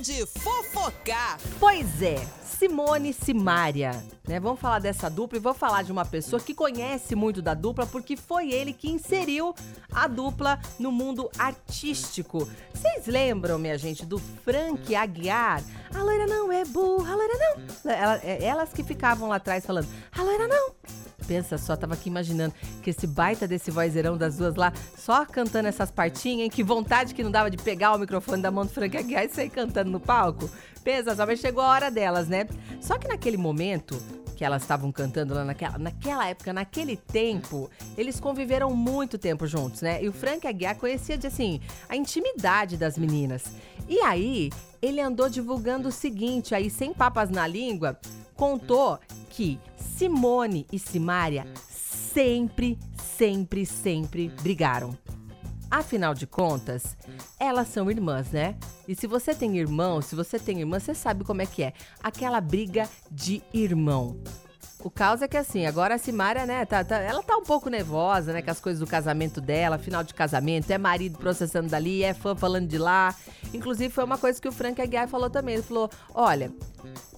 de fofocar. Pois é, Simone Simária, né? Vamos falar dessa dupla e vou falar de uma pessoa que conhece muito da dupla porque foi ele que inseriu a dupla no mundo artístico. Vocês lembram, minha gente, do Frank Aguiar? A loira não é burra, a loira não. É- elas que ficavam lá atrás falando, a loira não. Pensa só, tava aqui imaginando que esse baita desse vozeirão das duas lá, só cantando essas partinhas, hein? Que vontade que não dava de pegar o microfone da mão do Frank Aguiar e sair cantando no palco. Pensa só, mas chegou a hora delas, né? Só que naquele momento que elas estavam cantando lá naquela, naquela época, naquele tempo, eles conviveram muito tempo juntos, né? E o Frank Aguiar conhecia de assim a intimidade das meninas. E aí, ele andou divulgando o seguinte, aí sem papas na língua, contou que Simone e Simária sempre, sempre, sempre brigaram. Afinal de contas, elas são irmãs, né? E se você tem irmão, se você tem irmã, você sabe como é que é. Aquela briga de irmão. O caos é que assim, agora a Simária, né, tá, tá- ela tá um pouco nervosa, né, com as coisas do casamento dela, final de casamento, é marido processando dali, é fã falando de lá. Inclusive, foi uma coisa que o Frank Aguiar falou também. Ele falou: olha,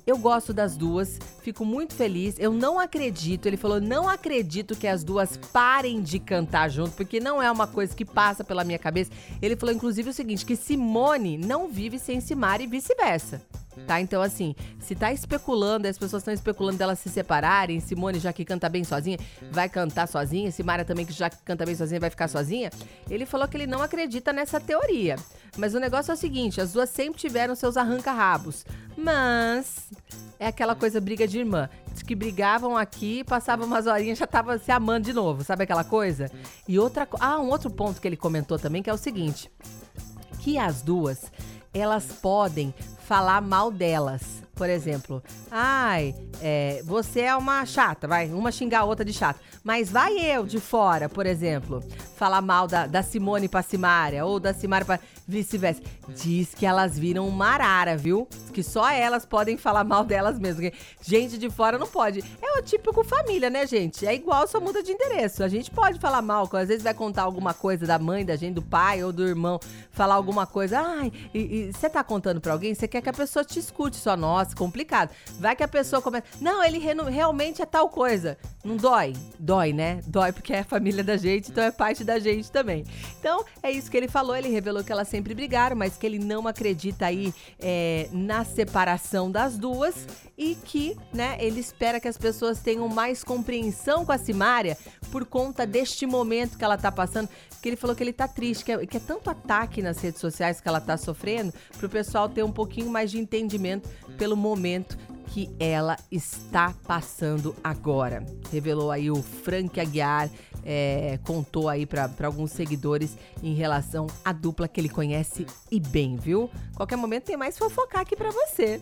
eu gosto das duas, fico muito feliz. Eu não acredito, ele falou, não acredito que as duas parem de cantar junto, porque não é uma coisa que passa pela minha cabeça. Ele falou, inclusive, o seguinte: que Simone não vive sem Simara e vice-versa. Tá? Então, assim, se tá especulando, as pessoas estão especulando delas se separarem, Simone, já que canta bem sozinha, vai cantar sozinha, Simara também, que já que canta bem sozinha, vai ficar sozinha. Ele falou que ele não acredita nessa teoria. Mas o negócio é o seguinte: as duas sempre tiveram seus arranca-rabos. Mas é aquela coisa briga de irmã. Diz que brigavam aqui, passavam umas horinhas, já tava se amando de novo, sabe aquela coisa? E outra Ah, um outro ponto que ele comentou também, que é o seguinte: que as duas elas podem falar mal delas. Por exemplo, ai, é, você é uma chata, vai, uma xingar a outra de chata. Mas vai eu de fora, por exemplo, falar mal da, da Simone pra Simária ou da Simária pra vice-versa. Diz que elas viram uma arara, viu? Que só elas podem falar mal delas mesmo. que Gente de fora não pode. É o típico família, né, gente? É igual, só muda de endereço. A gente pode falar mal, às vezes vai contar alguma coisa da mãe, da gente, do pai ou do irmão, falar alguma coisa. Ai, e você tá contando pra alguém, você quer que a pessoa te escute só. Nossa, complicado. Vai que a pessoa começa. Não, ele renu- realmente é tal coisa. Não dói? Dói, né? Dói porque é a família da gente, então é parte da gente também. Então, é isso que ele falou. Ele revelou que elas sempre brigaram, mas que ele não acredita aí é, na separação das duas e que, né, ele espera que as pessoas tenham mais compreensão com a Simária por conta deste momento que ela tá passando. Que ele falou que ele tá triste, que é, que é tanto ataque nas redes sociais que ela tá sofrendo, pro pessoal ter um pouquinho mais de entendimento pelo momento que ela está passando agora. Revelou aí o Frank Aguiar, é, contou aí para alguns seguidores em relação à dupla que ele conhece e bem, viu? Qualquer momento tem mais fofocar aqui para você.